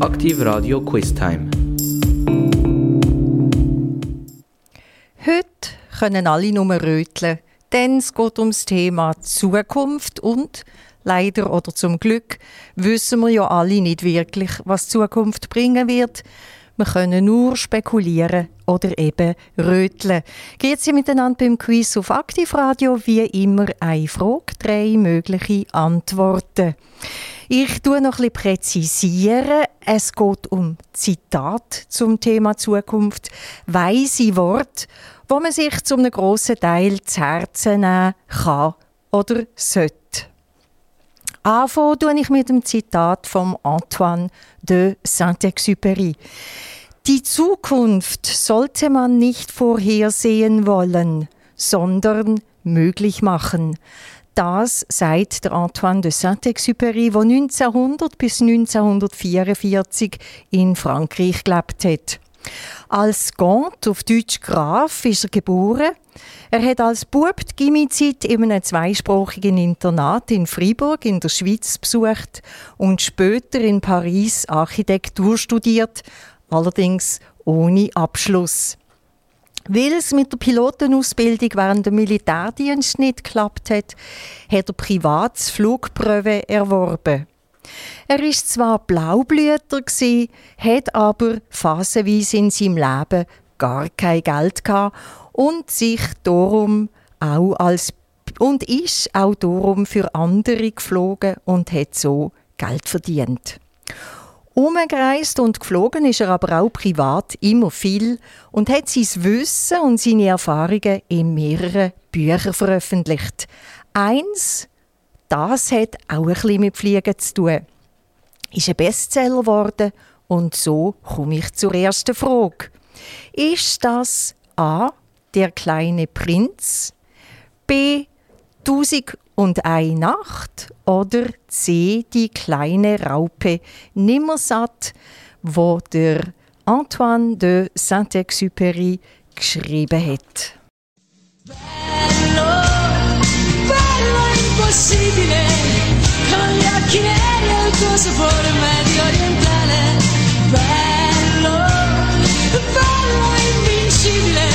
Aktiv Radio Quiz Time. Heute können alle nur röteln, denn es geht ums Thema Zukunft und leider oder zum Glück wissen wir ja alle nicht wirklich, was Zukunft bringen wird. Wir können nur spekulieren oder eben röteln. Geht Sie miteinander beim Quiz auf Aktivradio wie immer eine Frage, drei mögliche Antworten. Ich tue noch ein präzisieren. Es geht um Zitat zum Thema Zukunft, weise Wort, wo man sich zu einem grossen Teil zu Herzen nehmen kann oder sollte. Anfangen tue ich mit dem Zitat von Antoine de Saint-Exupéry. Die Zukunft sollte man nicht vorhersehen wollen, sondern möglich machen. Das sagt der Antoine de Saint-Exupéry, der 1900 bis 1944 in Frankreich gelebt hat. Als Gant, auf Deutsch Graf, ist er geboren. Er hat als Bub die Gimizeit in einem zweisprachigen Internat in Fribourg in der Schweiz besucht und später in Paris Architektur studiert, allerdings ohne Abschluss. Weil es mit der Pilotenausbildung während dem Militärdienst nicht geklappt hat, hat er privat Flugprüfe erworben. Er ist zwar Blaublüter hat aber phasenweise in seinem Leben gar kein Geld gehabt und sich darum auch als und ist auch darum für andere geflogen und hat so Geld verdient. Umgereist und geflogen ist er aber auch privat immer viel und hat sein Wissen und seine Erfahrungen in mehreren Büchern veröffentlicht. Eins, das hat auch ein bisschen mit Fliegen zu tun. Ist ein Bestseller geworden und so komme ich zur ersten Frage. Ist das A. Der kleine Prinz, B. Tausend und eine Nacht oder C. Die kleine Raupe Nimmersatt, wo der Antoine de Saint-Exupéry geschrieben hat. Impossibile, con gli occhi neri e il tuo sapore medio orientale. Bello, bello invincibile,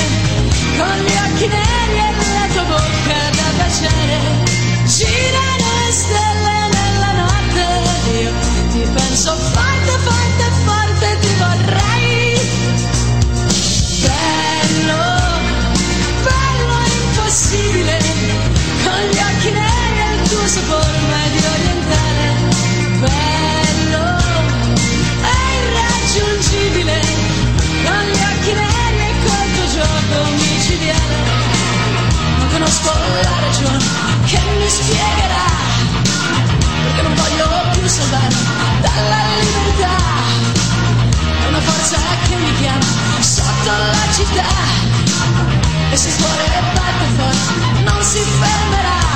con gli occhi neri e la tua bocca da baciare. La ragione che mi spiegherà perché non voglio più salvare dalla libertà. È una forza che mi chiama sotto la città e se il cuore batte forte non si fermerà.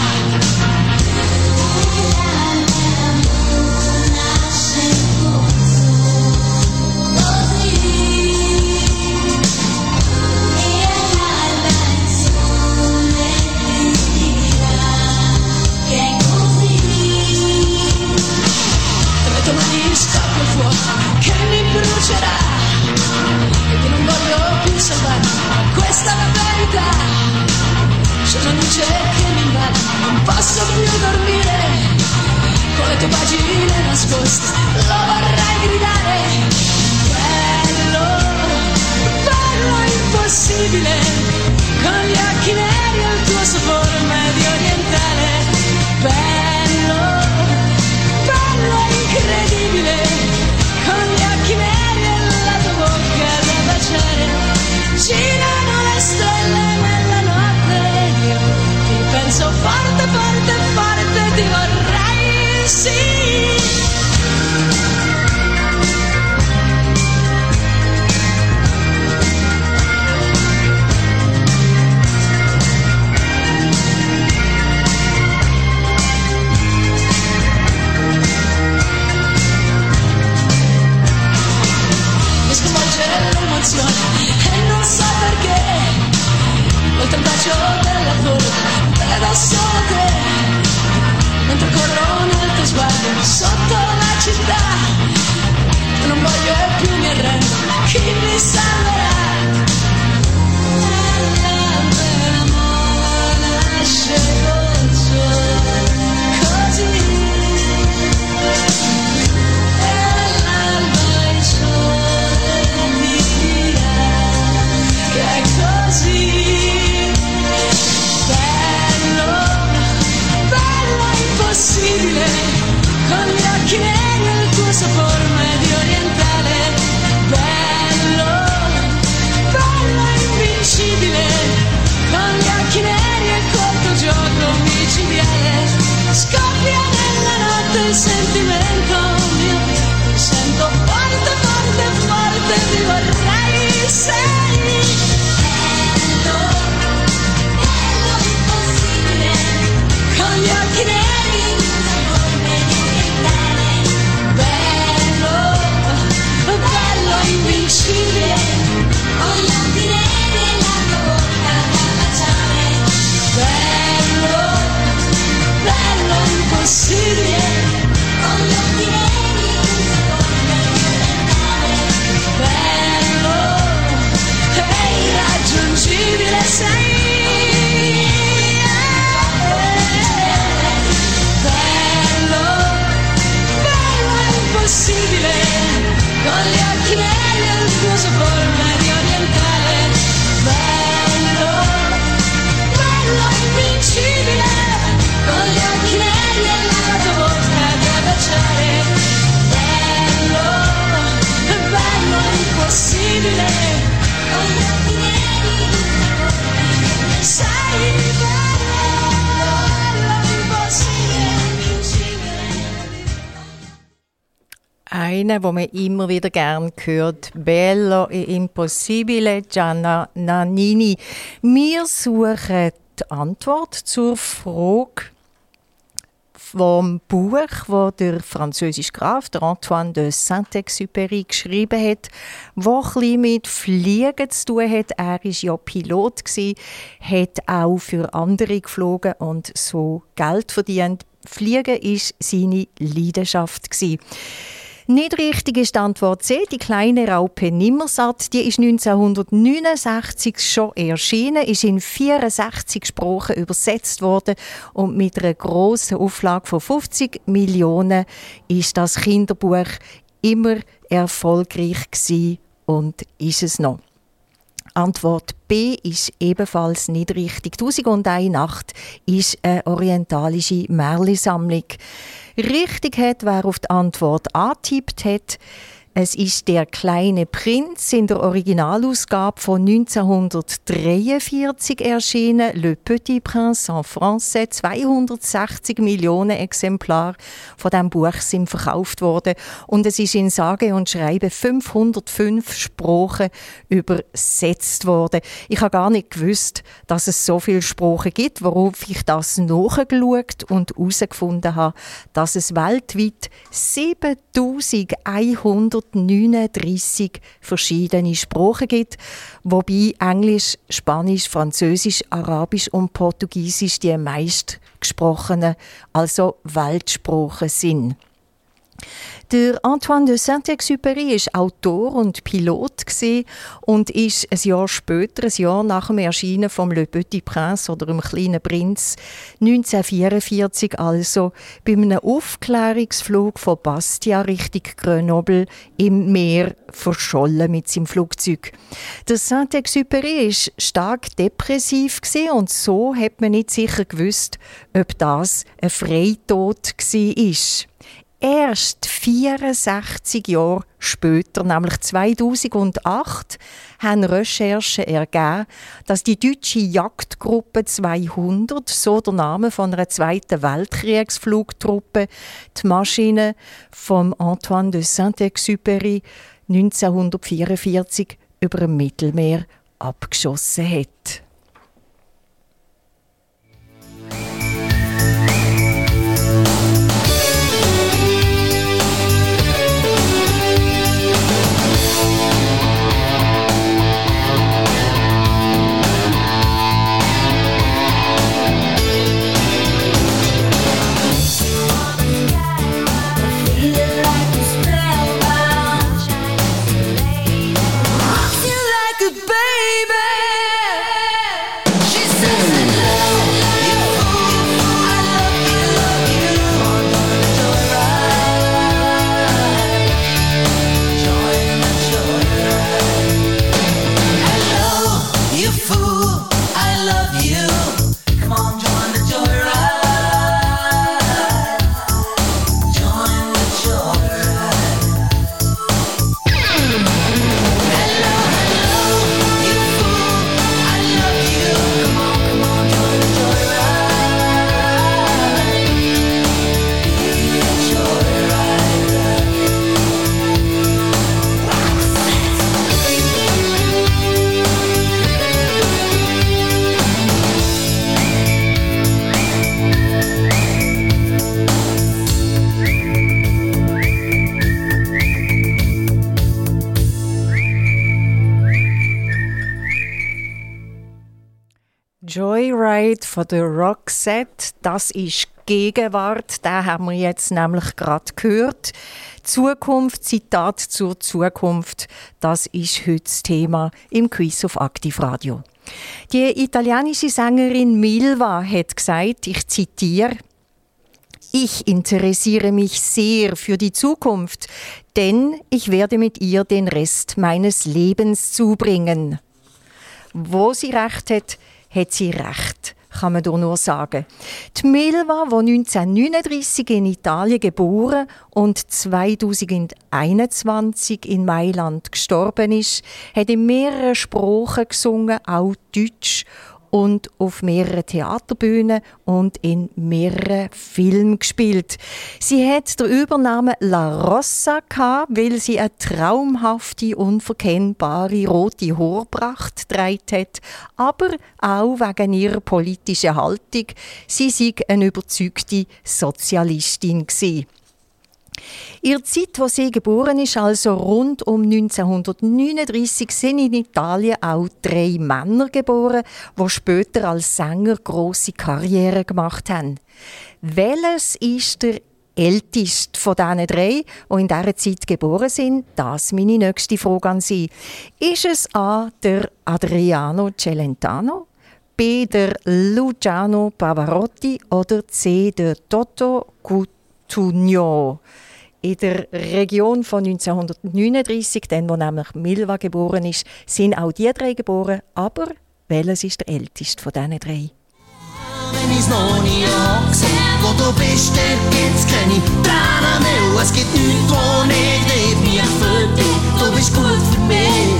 can Eine, wo man immer wieder gern hört, Bello e Impossibile, Gianna Nannini. Wir suchen die Antwort zur Frage vom Buch, wo der französische Graf, der Antoine de Saint-Exupéry, geschrieben hat, wo ein mit Fliegen zu tun hat. Er war ja Pilot, hat auch für andere geflogen und so Geld verdient. Fliegen war seine Leidenschaft. Nicht richtig ist die Antwort C. Die kleine Raupe Nimmersatt, die ist 1969 schon erschienen, ist in 64 Sprachen übersetzt worden und mit einer grossen Auflage von 50 Millionen ist das Kinderbuch immer erfolgreich gewesen und ist es noch. Antwort B ist ebenfalls nicht richtig. «Tausend und eine Nacht» ist eine orientalische Märchensammlung. Richtig hat, wer auf die Antwort A tippt hat. Es ist «Der kleine Prinz» in der Originalausgabe von 1943 erschienen. «Le Petit Prince» en français. 260 Millionen Exemplare von diesem Buch sind verkauft worden. Und es ist in sage und schreibe 505 Sprachen übersetzt worden. Ich habe gar nicht gewusst, dass es so viele Sprachen gibt, worauf ich das nachgeschaut und herausgefunden habe, dass es weltweit 7139 verschiedene Sprachen gibt, wobei Englisch, Spanisch, Französisch, Arabisch und Portugiesisch die meist gesprochenen, also Weltsprachen sind. Der Antoine de Saint-Exupéry ist Autor und Pilot und ist ein Jahr später, ein Jahr nach dem Erscheinen vom Le Petit Prince oder dem kleinen Prinz 1944 also bei einem Aufklärungsflug von Bastia Richtung Grenoble im Meer verschollen mit seinem Flugzeug. Der Saint-Exupéry ist stark depressiv und so hat man nicht sicher gewusst, ob das ein Freitod war. Erst 64 Jahre später, nämlich 2008, haben Recherchen ergeben, dass die deutsche Jagdgruppe 200, so der Name von einer zweiten Weltkriegsflugtruppe, die Maschine von Antoine de Saint-Exupéry 1944 über dem Mittelmeer abgeschossen hat. Joyride von der Roxette, das ist Gegenwart, da haben wir jetzt nämlich gerade gehört. Zukunft, Zitat zur Zukunft, das ist heute das Thema im Quiz auf Aktivradio. Die italienische Sängerin Milva hat gesagt, ich zitiere, ich interessiere mich sehr für die Zukunft, denn ich werde mit ihr den Rest meines Lebens zubringen. Wo sie recht hat, hat sie recht, kann man doch nur sagen. Die Milva, die 1939 in Italien geboren und 2021 in Mailand gestorben ist, hat in mehreren Sprachen gesungen, auch Deutsch und auf mehreren Theaterbühnen und in mehreren Filmen gespielt. Sie hat den Übernamen La Rossa gehabt, weil sie eine traumhafte, unverkennbare rote Haarpracht getragen hat, aber auch wegen ihrer politischen Haltung. Sie sei eine überzeugte Sozialistin gewesen. Ihre Zeit, wo sie geboren ist, also rund um 1939, sind in Italien auch drei Männer geboren, die später als Sänger große Karriere gemacht haben. Welches ist der älteste von diesen drei, die in dieser Zeit geboren sind? Das ist meine nächste Frage an Sie. Ist es A. der Adriano Celentano, B. der Luciano Pavarotti oder C. der Toto Cutugno? In der Region von 1939, dann, wo nämlich Milva geboren ist, sind auch die drei geboren. Aber welches ist der älteste von diesen drei? Wenn ich's noch nie gesehen, wo du bist, der gibt's keine Tränen mehr. Es gibt nichts, wo nicht lebt, mich für dich. Du bist gut für mich.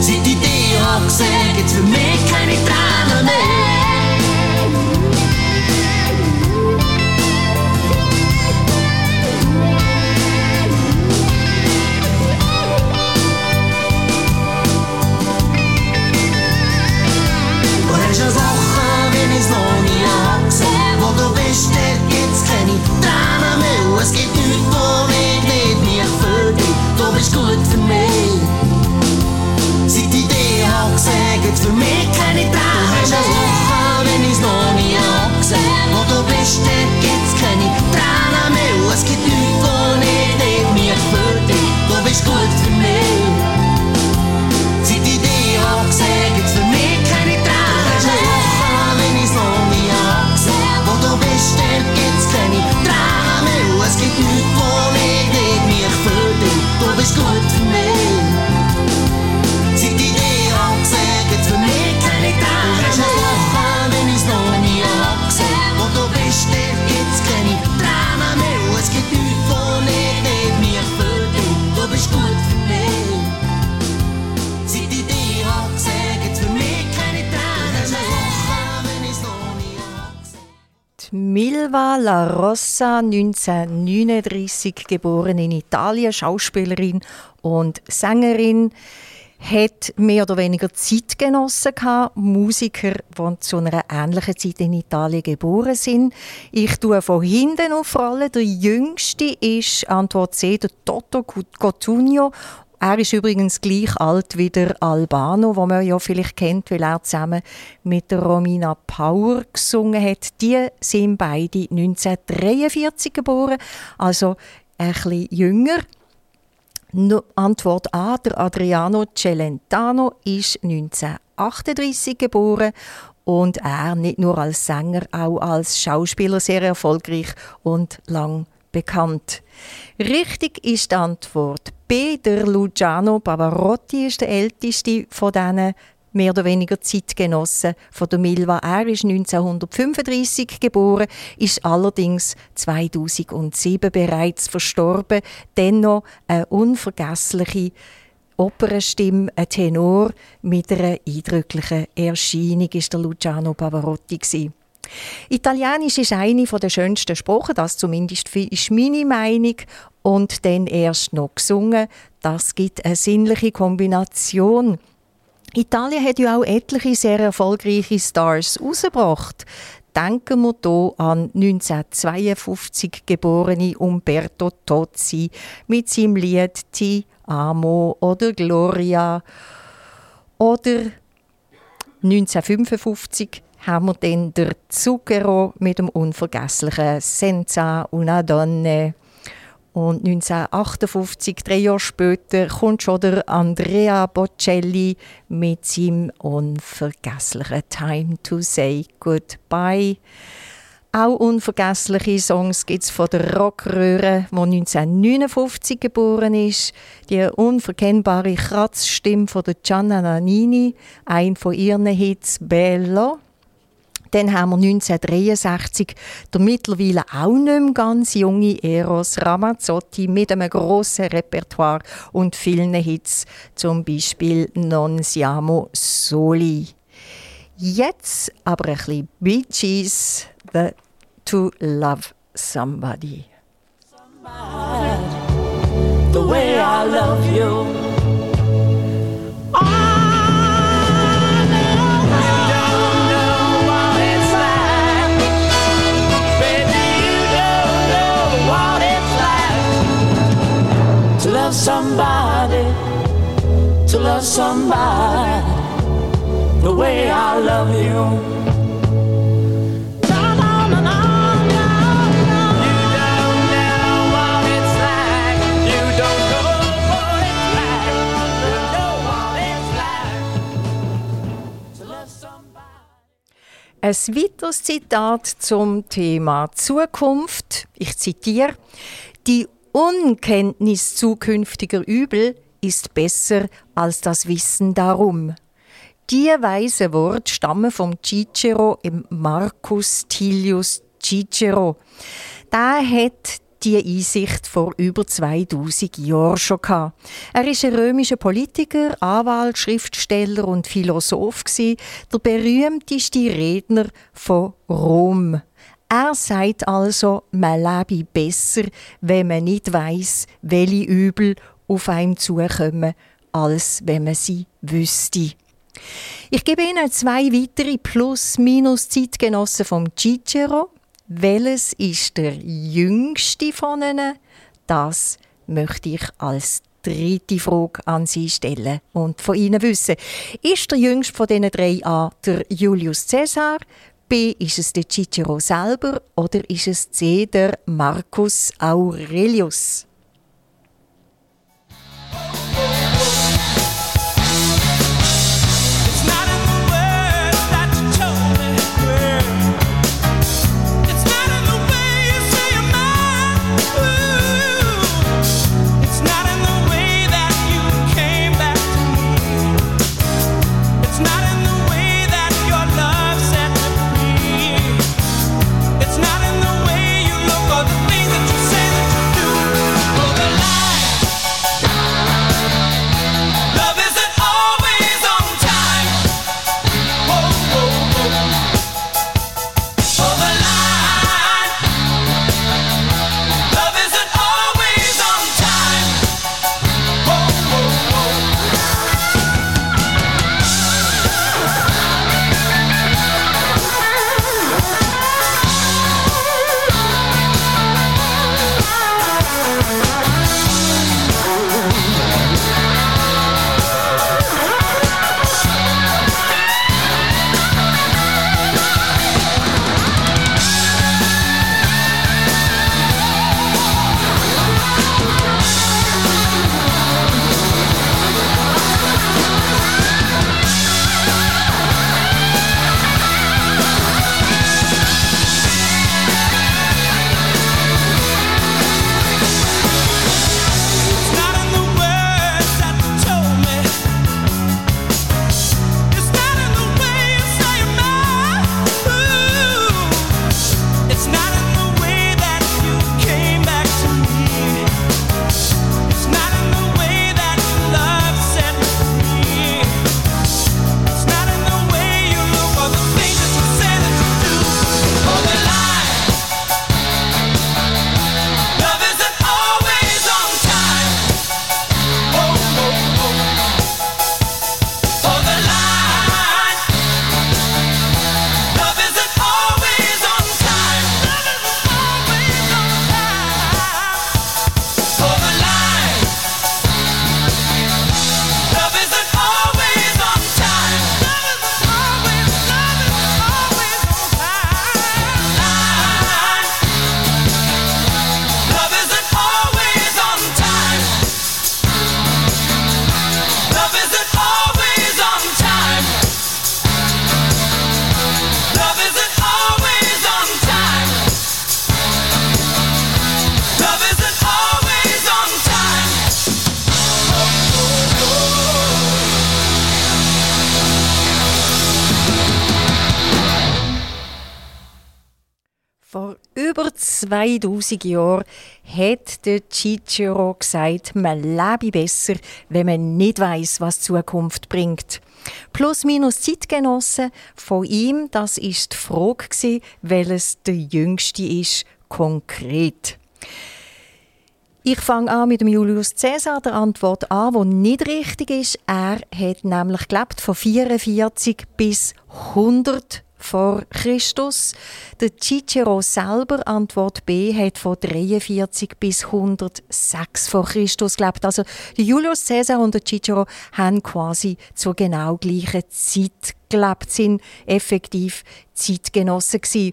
Seit ich dich hab gesehen, gibt's für mich keine Tränen mehr. Es gibt nichts, wo ich nicht mich für dich. Du bist gut für mich. Seit ich dich hab gesehen, gibt's für mich keine Tränen. Du hast eine Woche, wenn ich's noch nie hab gesehen. Wo du bist, dort gibt's Milva La Rossa 1939 geboren in Italien, Schauspielerin und Sängerin, hat mehr oder weniger Zeitgenossen gehabt, Musiker, die zu einer ähnlichen Zeit in Italien geboren sind. Ich tue von hinten auf Rolle. Der jüngste ist Antwort C, der Toto Cotugno er ist übrigens gleich alt wie der Albano, wo man ja vielleicht kennt, weil er zusammen mit der Romina Power gesungen hat. Die sind beide 1943 geboren, also ein bisschen jünger. Antwort A, der Adriano Celentano ist 1938 geboren und er nicht nur als Sänger, auch als Schauspieler sehr erfolgreich und lang bekannt. Richtig ist die Antwort Der Luciano Pavarotti ist der älteste von diesen mehr oder weniger Zeitgenossen von der Milva. Er ist 1935 geboren, ist allerdings 2007 bereits verstorben. Dennoch eine unvergessliche Opernstimme, ein Tenor mit einer eindrücklichen Erscheinung ist der Luciano Pavarotti gewesen. Italienisch ist eine der schönsten Sprachen, das zumindest ist meine Meinung. Und dann erst noch gesungen, das gibt eine sinnliche Kombination. Italien hat ja auch etliche sehr erfolgreiche Stars rausgebracht. Denken wir hier an 1952 geborene Umberto Tozzi mit seinem Lied Ti amo oder Gloria oder 1955 haben wir dann der Zucchero mit dem unvergesslichen Senza una donne. Und 1958, drei Jahre später, kommt schon der Andrea Bocelli mit seinem unvergesslichen Time to Say Goodbye. Auch unvergessliche Songs gibt es von der Rockröhre, die 1959 geboren ist. Die unverkennbare Kratzstimme von der Gianna Nannini, ein von ihren Hits Bello. Dann haben wir 1963 der mittlerweile auch nicht mehr ganz junge Eros Ramazzotti mit einem grossen Repertoire und vielen Hits, zum Beispiel Non siamo soli. Jetzt aber ein bisschen Bee Gees, the To Love Somebody. the way I love you. Somebody, to love somebody the way I love you. Ein weiteres Zitat zum Thema Zukunft. Ich zitiere: Die Unkenntnis zukünftiger Übel ist besser als das Wissen darum. Die weise Worte stammen vom Cicero im Marcus Tilius Cicero. Der hat die Einsicht vor über 2000 Jahren schon gehabt. Er ist ein römischer Politiker, Anwalt, Schriftsteller und Philosoph der berühmteste Redner von Rom. Er sagt also, man lebe besser, wenn man nicht weiß, welche Übel auf einem zukommen, als wenn man sie wüsste. Ich gebe Ihnen zwei weitere Plus-Minus-Zeitgenossen vom Cicero. Welches ist der jüngste von ihnen? Das möchte ich als dritte Frage an Sie stellen und von Ihnen wissen. Ist der jüngste von diesen drei A der Julius Caesar? B. Ist es der Cicero selber? Oder ist es C. der Marcus Aurelius? Über 2000 Jahren hat der Cicero gesagt, man lebe besser, wenn man nicht weiß, was die Zukunft bringt. Plus minus Zeitgenossen von ihm, das ist die Frage welches der jüngste ist, konkret. Ich fange an mit dem Julius Caesar, der Antwort an, die nicht richtig ist. Er hat nämlich gelebt von 44 bis 100 vor Christus. Der Cicero selber, Antwort B, hat von 43 bis 106 vor Christus gelebt. Also Julius Caesar und der Cicero haben quasi zur genau gleichen Zeit gelebt, sind effektiv Zeitgenossen gewesen.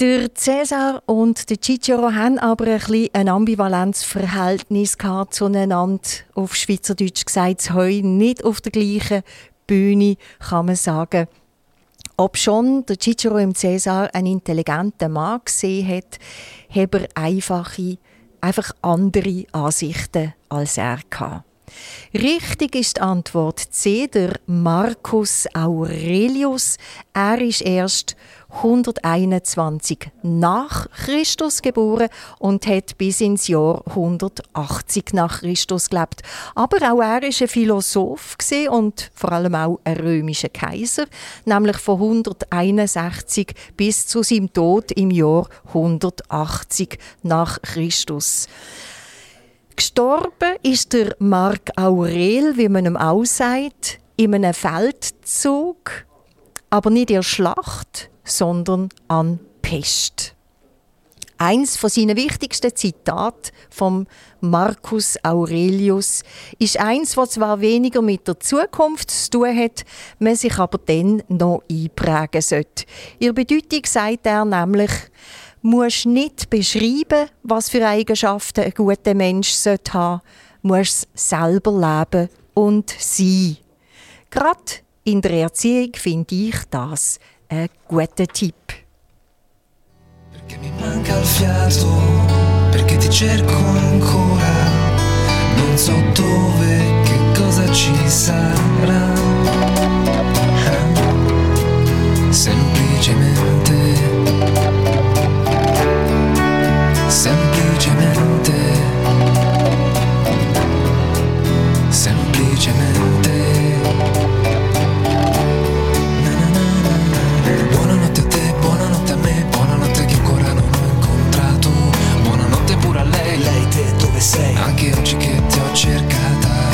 Der Cäsar und der Cicero haben aber ein, bisschen ein ambivalentes Verhältnis zueinander. Auf Schweizerdeutsch gesagt, heu nicht auf der gleichen Bühne, kann man sagen. Ob schon der Cicero im Cäsar ein intelligenter Mann gesehen hat, hat er einfache, einfach andere Ansichten als er hatte. Richtig ist die Antwort C, der Marcus Aurelius. Er ist erst 121 nach Christus geboren und hat bis ins Jahr 180 nach Christus gelebt. Aber auch er ist ein Philosoph und vor allem auch ein römischer Kaiser, nämlich von 161 bis zu seinem Tod im Jahr 180 nach Christus. Gestorben ist der Mark Aurel, wie man ihm auch sagt, in einem Feldzug, aber nicht in der Schlacht, sondern an Pest. Eins von seinen wichtigsten Zitate vom Marcus Aurelius ist eins, was zwar weniger mit der Zukunft zu tun hat, man sich aber dann noch einprägen sollte. Ihre Bedeutung sagt er nämlich, musst nicht beschreiben, was für Eigenschaften ein guter Mensch haben sollte, musst selber leben und sein. Gerade in der Erziehung finde ich das ein guter Tipp. Perché mi manca il fiato, perché ti cerco ancora, non so dove, che cosa ci sarà. Semplicemente cercata.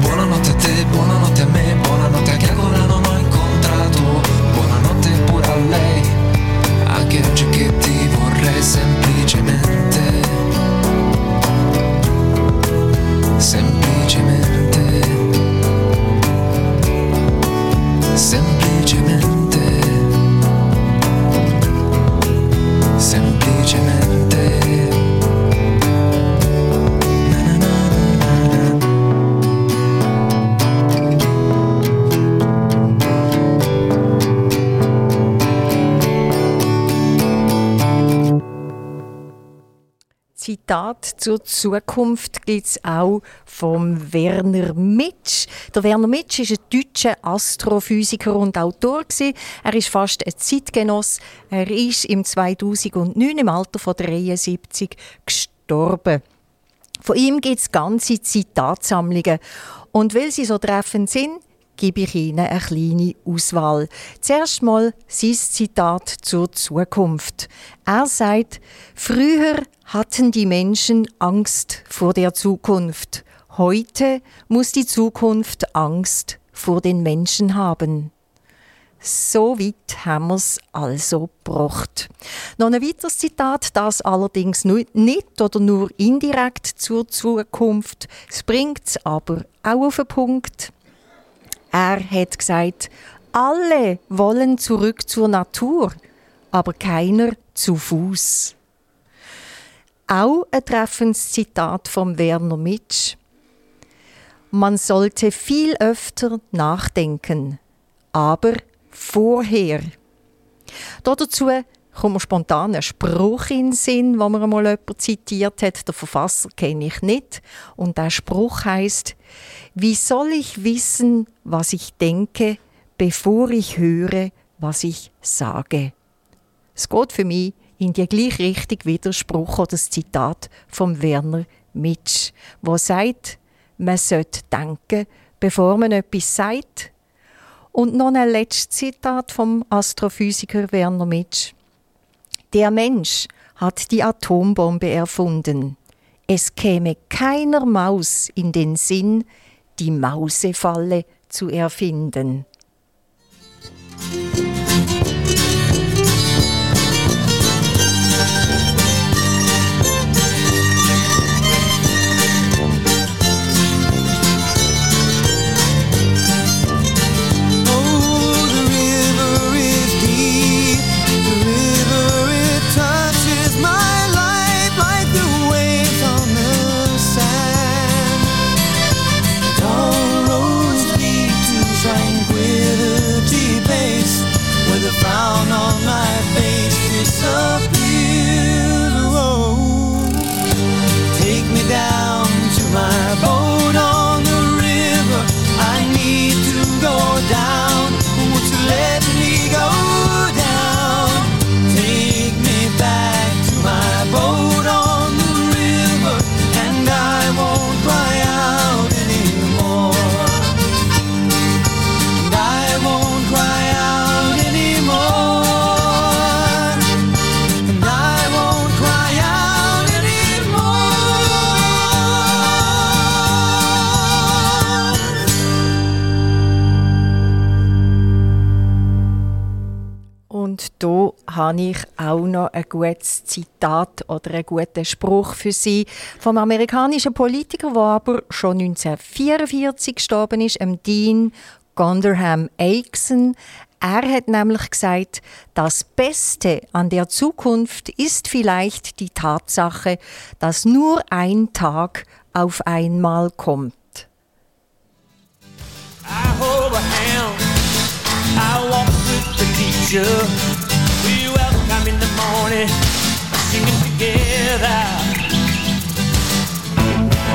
Buonanotte a te, buonanotte a me, buonanotte che ancora non ho incontrato. Buonanotte pure a lei, anche oggi che ti vorrei semplicemente. semplicemente, semplicemente, semplicemente. Zitat zur Zukunft gibt es auch vom Werner Mitsch. Der Werner Mitsch ist ein deutscher Astrophysiker und Autor. Er ist fast ein Zeitgenoss. Er ist im 2009 im Alter von 73 gestorben. Von ihm gibt es ganze Zitatsammlungen. Und weil sie so treffend sind, gebe ich Ihnen eine kleine Auswahl. Zuerst mal sein Zitat zur Zukunft. Er sagt, früher hatten die Menschen Angst vor der Zukunft. Heute muss die Zukunft Angst vor den Menschen haben. So weit haben wir es also gebracht. Noch ein weiteres Zitat, das allerdings nicht oder nur indirekt zur Zukunft. Es bringt es aber auch auf den Punkt. Er hat gesagt, alle wollen zurück zur Natur, aber keiner zu Fuß. Auch ein treffendes Zitat von Werner Mitsch. Man sollte viel öfter nachdenken, aber vorher. Dazu kommt mir spontan ein Spruch in den Sinn, wo mir einmal jemand zitiert hat. Der Verfasser kenne ich nicht. Und der Spruch heißt: wie soll ich wissen, was ich denke, bevor ich höre, was ich sage? Es geht für mich in die gleiche Richtung Widerspruch oder das Zitat von Werner Mitsch, wo sagt, man sollte denken, bevor man etwas sagt. Und noch ein letztes Zitat vom Astrophysiker Werner Mitsch. Der Mensch hat die Atombombe erfunden. Es käme keiner Maus in den Sinn, die Mausefalle zu erfinden. Habe ich auch noch ein gutes Zitat oder einen guten Spruch für Sie vom amerikanischen Politiker, der aber schon 1944 gestorben ist, Dean Gonderham Aixon. Er hat nämlich gesagt, das Beste an der Zukunft ist vielleicht die Tatsache, dass nur ein Tag auf einmal kommt. I hold a hand, I walk with the teacher. Morning, singing together.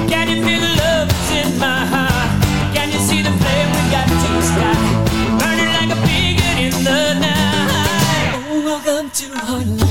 Can you feel the love that's in my heart? Can you see the flame we got to sky? Burning like a beacon in the night. Oh, welcome to Heartland.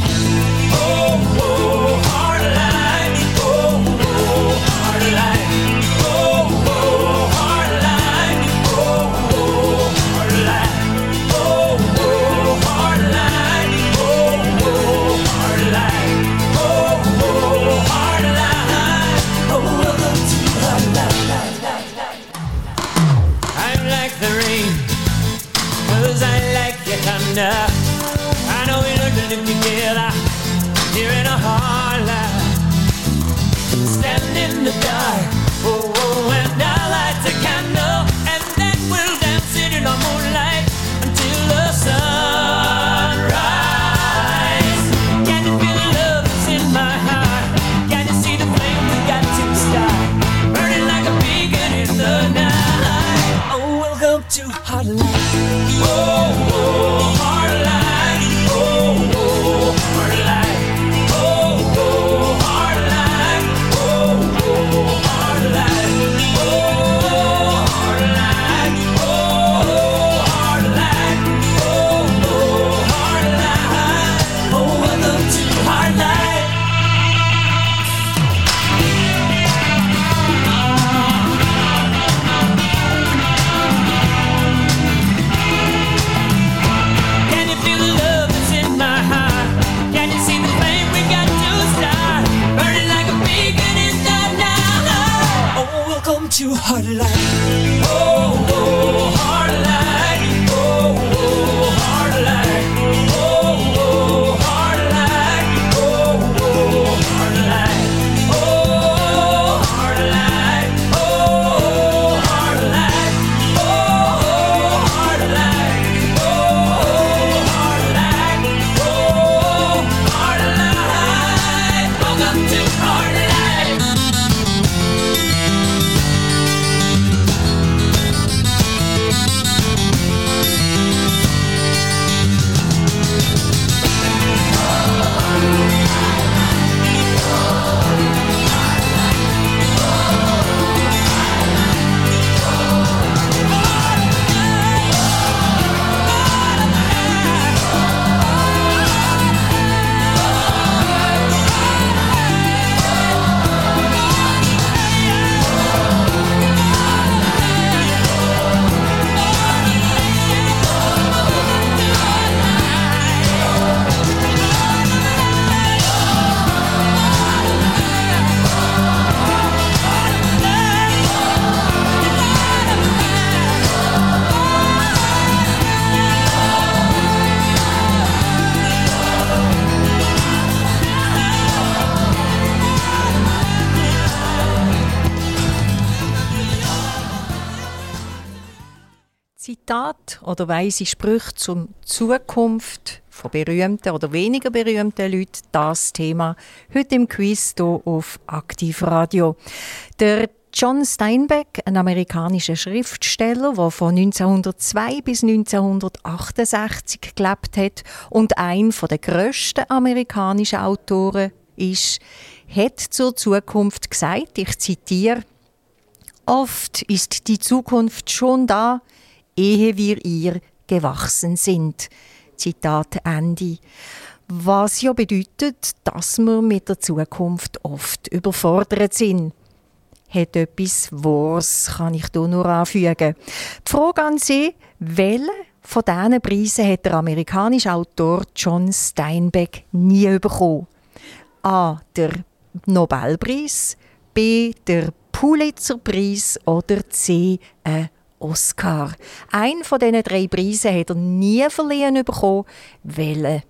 Zitat oder weise Sprüche zur Zukunft von berühmten oder weniger berühmten Leuten das Thema heute im Quiz hier auf Aktivradio. Der John Steinbeck, ein amerikanischer Schriftsteller, der von 1902 bis 1968 gelebt hat und ein der grössten amerikanischen Autoren ist, hat zur Zukunft gesagt, ich zitiere, Oft ist die Zukunft schon da, ehe wir ihr gewachsen sind. Zitat Ende. Was ja bedeutet, dass wir mit der Zukunft oft überfordert sind. Hat etwas Wahres, kann ich hier nur anfügen. Die Frage an Sie, welche von diesen Preisen hat der amerikanische Autor John Steinbeck nie bekommen? A. Der Nobelpreis, B. Der Pulitzerpreis oder C. Ein Oscar. Ein von diesen drei Preisen hat er nie verliehen bekommen. Welchen?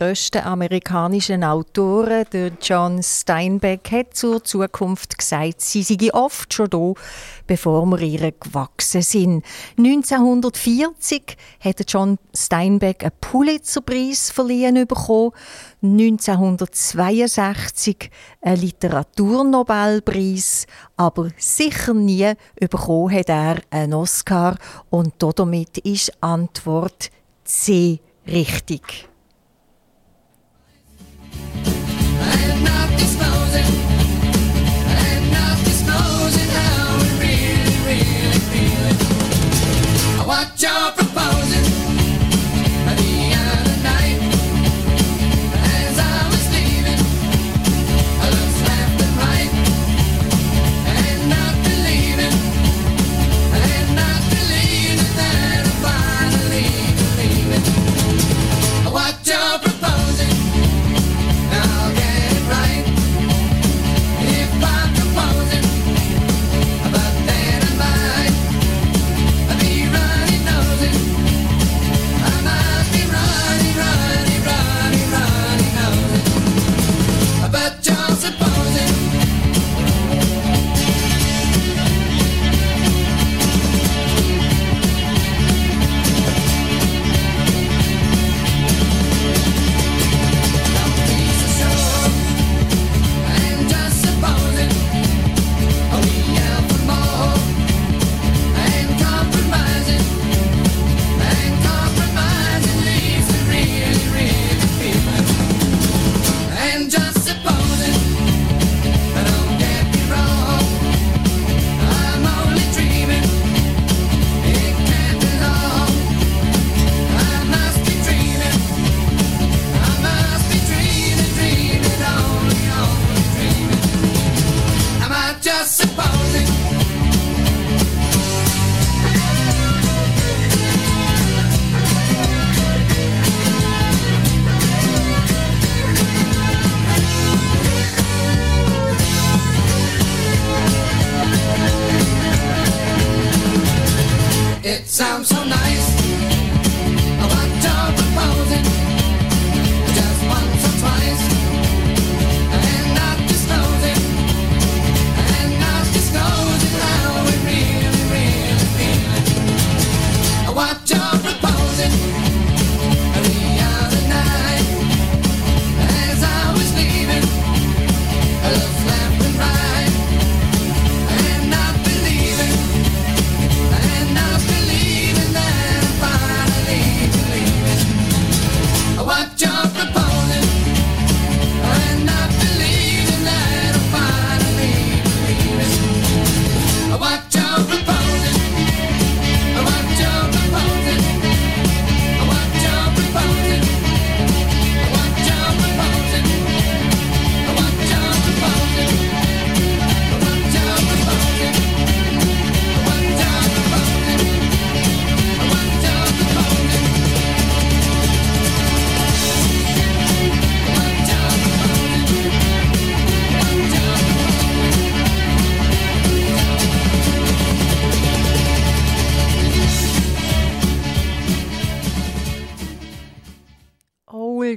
Grössten amerikanischen Autoren, der John Steinbeck, hat zur Zukunft gesagt, sie sei oft schon da, bevor wir ihr gewachsen sind. 1940 hat John Steinbeck einen Pulitzerpreis verliehen bekommen, 1962 einen Literaturnobelpreis, aber sicher nie bekommen hat er einen Oscar und damit ist Antwort C richtig. I'm not disposing.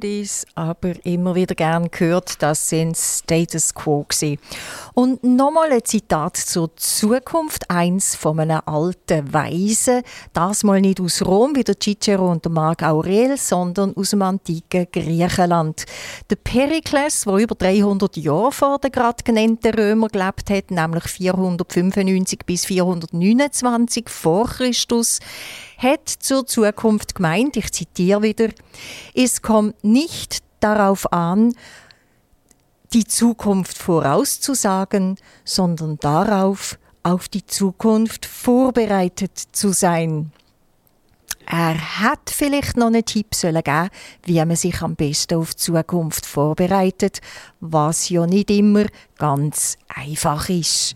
Oldies, aber immer wieder gern gehört, das sind Status Quo gewesen. Und nochmal ein Zitat zur Zukunft, eins von einem alten Weisen, das mal nicht aus Rom wie der Cicero und der Marc Aurel, sondern aus dem antiken Griechenland. Der Perikles, der über 300 Jahre vor den gerade genannten Römer gelebt hat, nämlich 495 bis 429 vor Christus, hat zur Zukunft gemeint, ich zitiere wieder, es kommt nicht darauf an, die Zukunft vorauszusagen, sondern darauf, auf die Zukunft vorbereitet zu sein. Er hat vielleicht noch einen Tipp sollen geben, wie man sich am besten auf die Zukunft vorbereitet, was ja nicht immer ganz einfach ist.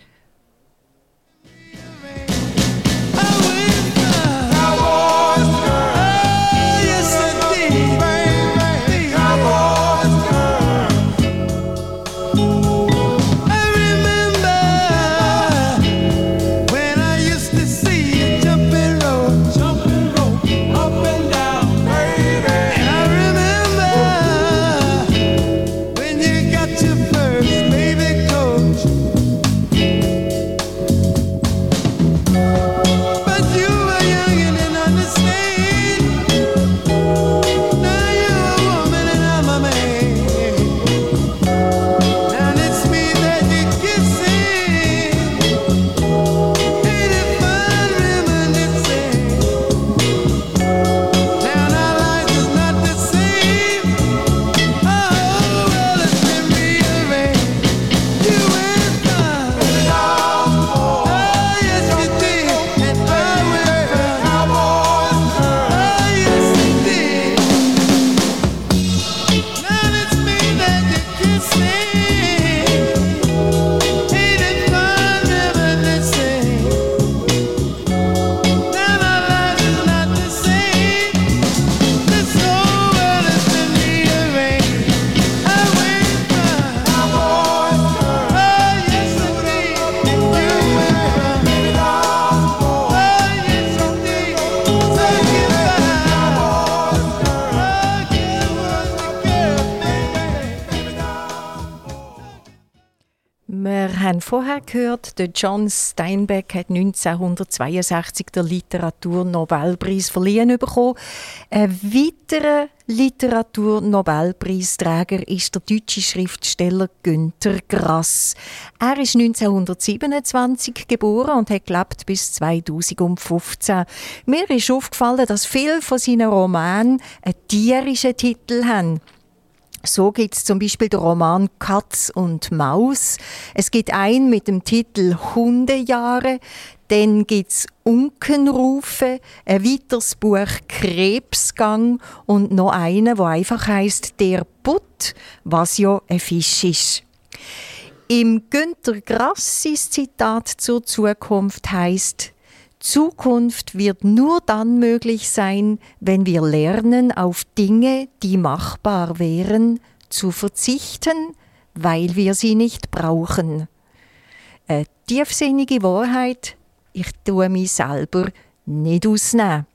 Gehört, der John Steinbeck hat 1962 den Literaturnobelpreis verliehen bekommen. Ein weiterer Literaturnobelpreisträger ist der deutsche Schriftsteller Günter Grass. Er ist 1927 geboren und hat gelebt bis 2015. Mir ist aufgefallen, dass viele von seinen Romanen einen tierischen Titel haben. So gibt es zum Beispiel den Roman Katz und Maus. Es gibt einen mit dem Titel Hundejahre. Dann gibt es Unkenrufe, ein weiteres Buch Krebsgang und noch einen, wo einfach heißt Der Butt, was ja ein Fisch ist. Im Günter Grassis Zitat zur Zukunft heißt Zukunft wird nur dann möglich sein, wenn wir lernen, auf Dinge, die machbar wären, zu verzichten, weil wir sie nicht brauchen. Eine tiefsinnige Wahrheit, ich tue mich selber nicht ausnehmen.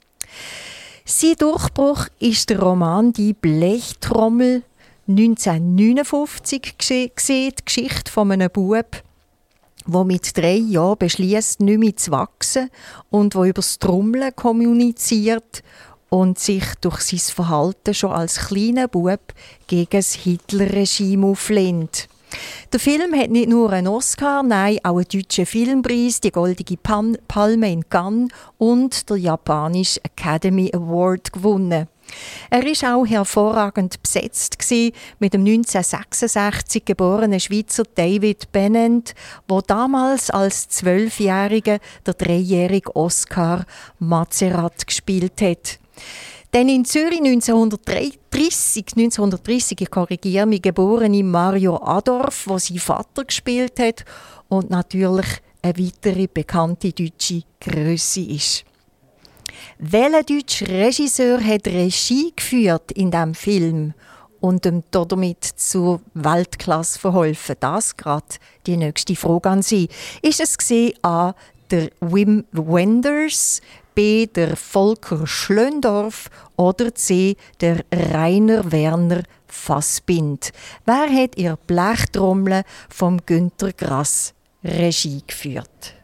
Sein Durchbruch ist der Roman Die Blechtrommel 1959 gesehen, die Geschichte von einem Bub, der mit drei Jahren beschließt, nicht mehr zu wachsen und wo über das Trommeln kommuniziert und sich durch sein Verhalten schon als kleiner Bub gegen das Hitlerregime auflehnt. Der Film hat nicht nur einen Oscar, nein, auch einen deutschen Filmpreis, die Goldige Palme in Cannes und der japanische Academy Award gewonnen. Er ist auch hervorragend besetzt mit dem 1966 geborenen Schweizer David Bennett, wo damals als Zwölfjähriger der dreijährige Oscar Mazerat gespielt hat. Denn in Zürich 1930, 1930 ich korrigiere mich, geborene Mario Adorf, wo sein Vater gespielt hat und natürlich eine weitere bekannte deutsche Größe ist. Welcher deutsche Regisseur hat Regie geführt in diesem Film und ihm damit zur Weltklasse verholfen? Das gerade die nächste Frage an Sie. Ist es A. der Wim Wenders, B. der Volker Schlöndorf oder C. der Rainer Werner Fassbind? Wer hat ihr Blechtrommel vom Günter Grass Regie geführt?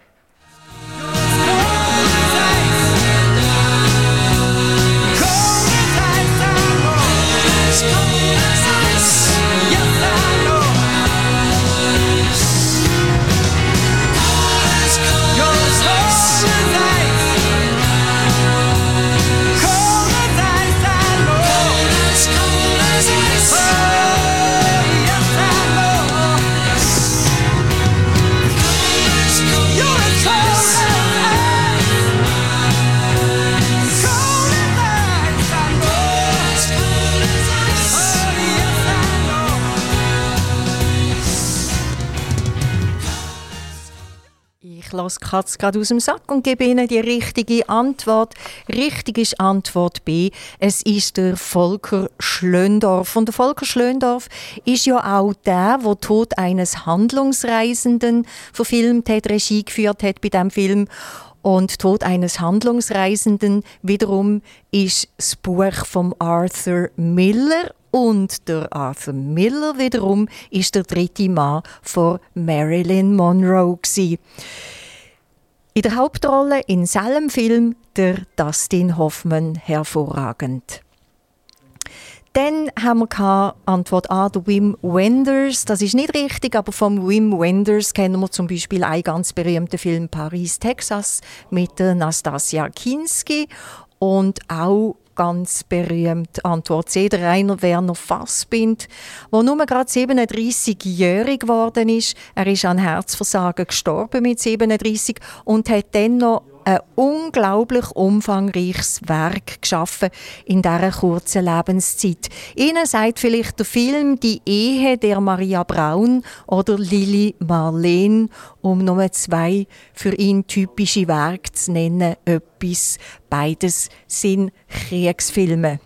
Katze gerade aus dem Sack und gebe Ihnen die richtige Antwort. Richtig ist Antwort B. Es ist der Volker Schlöndorf. Und der Volker Schlöndorf ist ja auch der, der Tod eines Handlungsreisenden verfilmt hat, Regie geführt hat bei diesem Film. Und Tod eines Handlungsreisenden wiederum ist das Buch von Arthur Miller. Und der Arthur Miller wiederum ist der dritte Mann von Marilyn Monroe. Gewesen. In der Hauptrolle in seinem Film der Dustin Hoffman hervorragend. Dann haben wir Antwort A, der Wim Wenders. Das ist nicht richtig, aber vom Wim Wenders kennen wir zum Beispiel einen ganz berühmten Film Paris, Texas mit der Nastasia Kinski und auch ganz berühmt. Antwort C, der Rainer Werner Fassbind, der nur gerade 37-jährig geworden ist. Er ist an Herzversagen gestorben mit 37 und hat dann noch ein unglaublich umfangreiches Werk geschaffen in dieser kurzen Lebenszeit. Ihnen sagt vielleicht der Film Die Ehe der Maria Braun oder Lili Marleen, um nur zwei für ihn typische Werke zu nennen, etwas. Beides sind Kriegsfilme.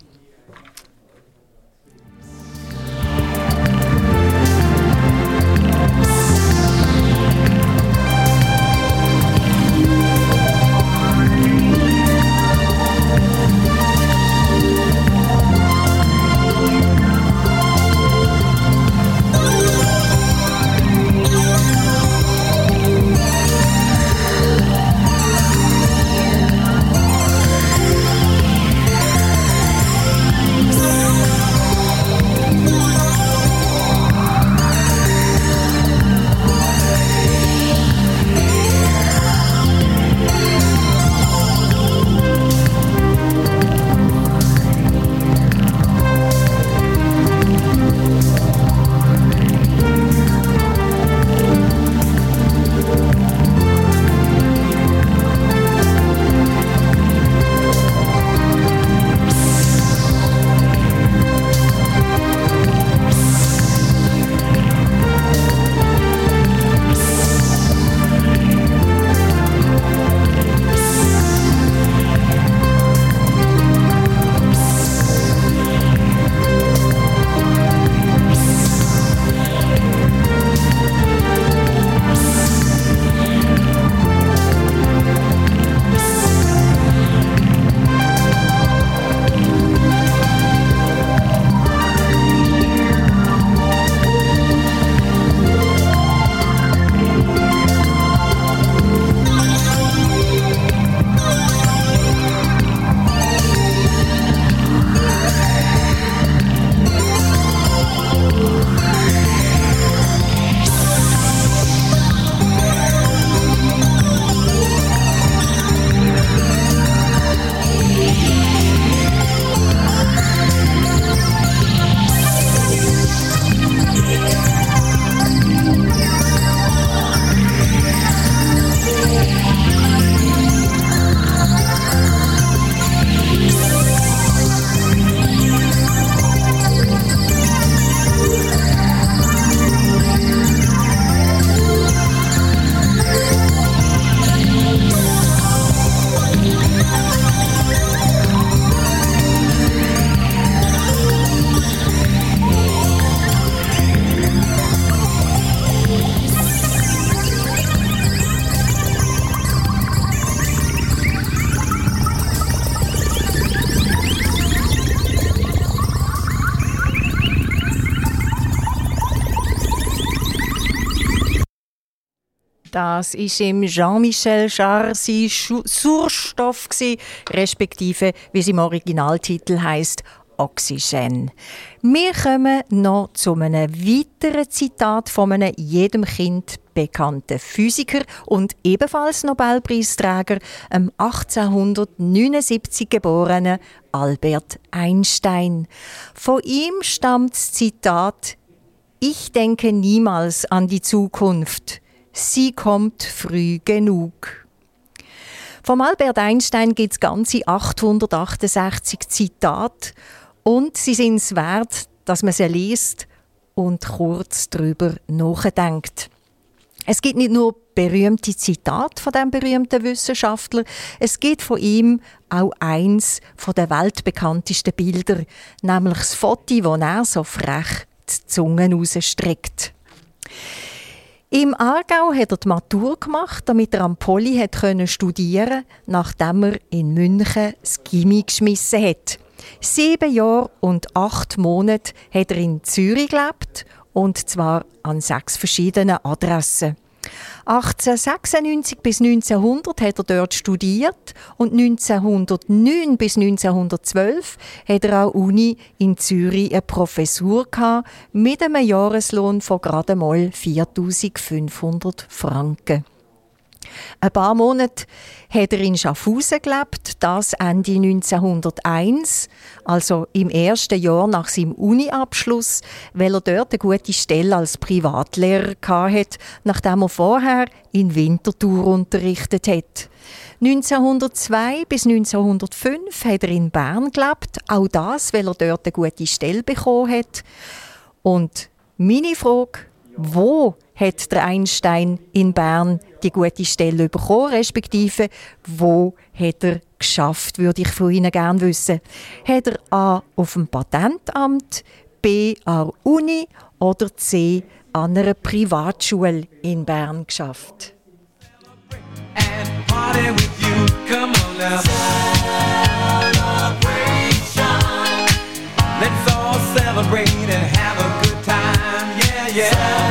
Das ist im Jean-Michel Jarre sein gsi, respektive wie es im Originaltitel heißt Oxygen. Wir kommen noch zu einem weiteren Zitat von einem jedem Kind bekannten Physiker und ebenfalls Nobelpreisträger, dem 1879 geborenen Albert Einstein. Von ihm stammt das Zitat Ich denke niemals an die Zukunft. Sie kommt früh genug. Vom Albert Einstein gibt es ganze 868 Zitate und sie sind es wert, dass man sie liest und kurz darüber nachdenkt. Es gibt nicht nur berühmte Zitate von dem berühmten Wissenschaftler, es gibt von ihm auch eins von der weltbekanntesten Bilder, nämlich das Foto, wo er so frech die Zunge rausstreckt. Im Aargau hat er die Matur gemacht, damit er am Poli hat können studieren, nachdem er in München das Gimmi geschmissen hat. Sieben Jahre und acht Monate hat er in Zürich gelebt und zwar an sechs verschiedenen Adressen. 1896 bis 1900 hat er dort studiert und 1909 bis 1912 hat er auch Uni in Zürich eine Professur gehabt, mit einem Jahreslohn von gerade mal 4.500 Franken. Ein paar Monate hat er in Schaffhausen gelebt, das Ende 1901, also im ersten Jahr nach seinem Uni-Abschluss, weil er dort eine gute Stelle als Privatlehrer hatte, nachdem er vorher in Winterthur unterrichtet hat. 1902 bis 1905 hat er in Bern gelebt, auch das, weil er dort eine gute Stelle bekommen hat. Und meine Frage, wo hat der Einstein in Bern die gute Stelle bekommen, respektive wo hat er geschafft, würde ich von Ihnen gerne wissen. Hat er A auf dem Patentamt, B an der Uni oder C an einer Privatschule in Bern geschafft? Let's all celebrate and have a good time. Yeah, yeah.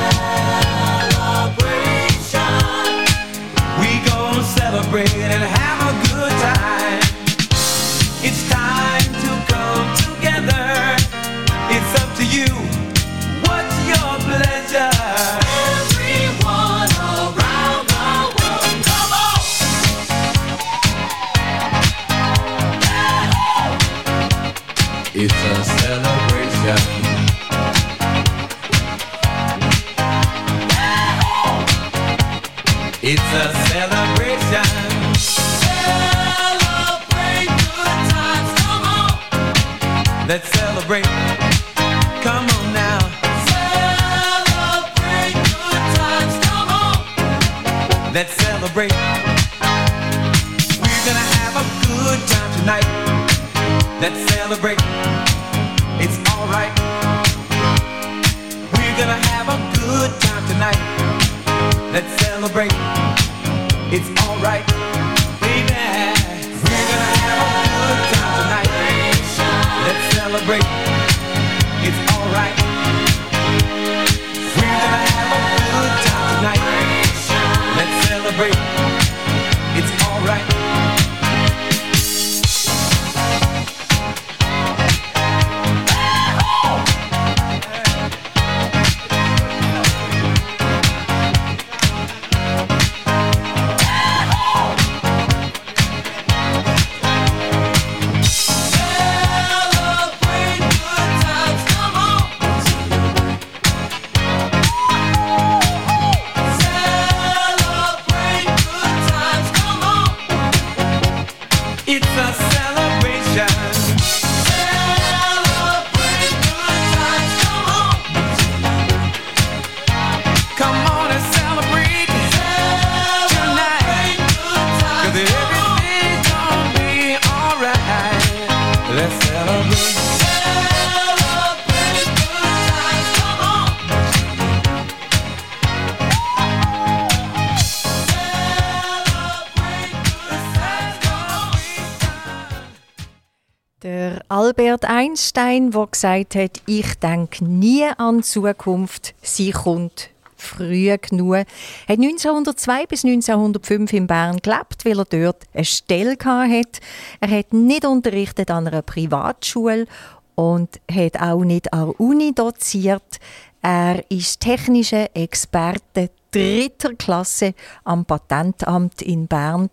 Einstein, der gesagt hat, ich denke nie an die Zukunft, sie kommt früh genug. Er hat 1902 bis 1905 in Bern gelebt, weil er dort eine Stelle hatte. Er hat nicht unterrichtet an einer Privatschule und hat auch nicht an der Uni doziert. Er ist technischer Experte dritter Klasse am Patentamt in Bern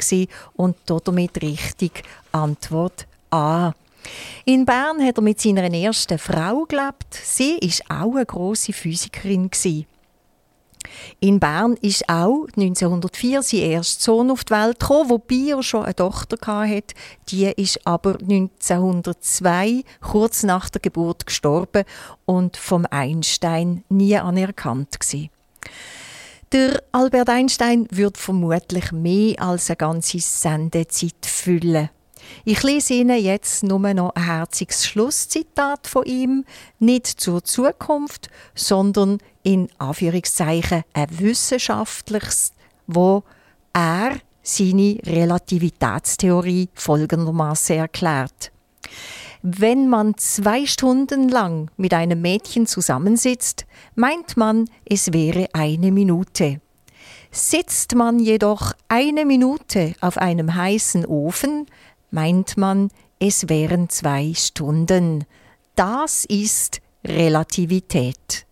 und damit richtig Antwort A. In Bern hat er mit seiner ersten Frau gelebt. Sie ist auch eine große Physikerin. In Bern ist auch 1904 sein erster Sohn auf die Welt gekommen, wobei er schon eine Tochter hatte. Die ist aber 1902, kurz nach der Geburt, gestorben und vom Einstein nie anerkannt gewesen. Der Albert Einstein wird vermutlich mehr als eine ganze Sendezeit füllen. Ich lese Ihnen jetzt nur noch ein herziges Schlusszitat von ihm, nicht zur Zukunft, sondern in Anführungszeichen ein wissenschaftliches, wo er seine Relativitätstheorie folgendermaßen erklärt. Wenn man zwei Stunden lang mit einem Mädchen zusammensitzt, meint man, es wäre eine Minute. Sitzt man jedoch eine Minute auf einem heißen Ofen, meint man, es wären zwei Stunden. Das ist Relativität.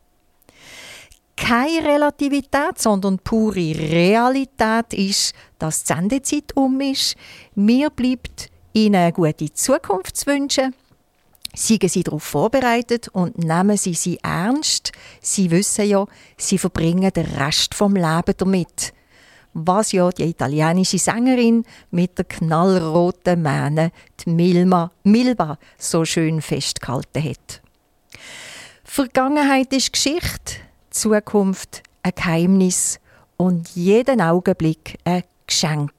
Keine Relativität, sondern pure Realität ist, dass die Sendezeit um ist. Mir bleibt Ihnen gute Zukunft zu wünschen. Seien Sie darauf vorbereitet und nehmen Sie sie ernst. Sie wissen ja, Sie verbringen den Rest vom Leben damit was ja die italienische Sängerin mit der knallroten Mähne, die Milma, Milba, so schön festgehalten hat. Vergangenheit ist Geschichte, Zukunft ein Geheimnis und jeden Augenblick ein Geschenk.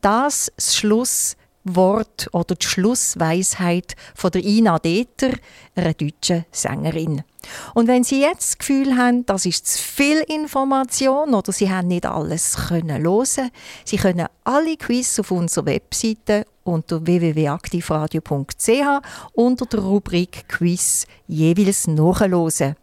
Das, das Schluss Wort oder die Schlussweisheit von der Ina Deter, einer deutschen Sängerin. Und wenn Sie jetzt das Gefühl haben, das ist zu viel Information oder Sie haben nicht alles können hören, Sie können alle Quiz auf unserer Webseite unter www.aktivradio.ch unter der Rubrik Quiz jeweils nachhören.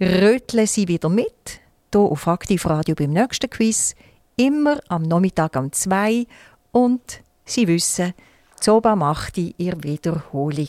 Röteln Sie wieder mit, hier auf Aktivradio beim nächsten Quiz, immer am Nachmittag um 2 und Sie wissen, Zoba macht die ihr Wiederholung.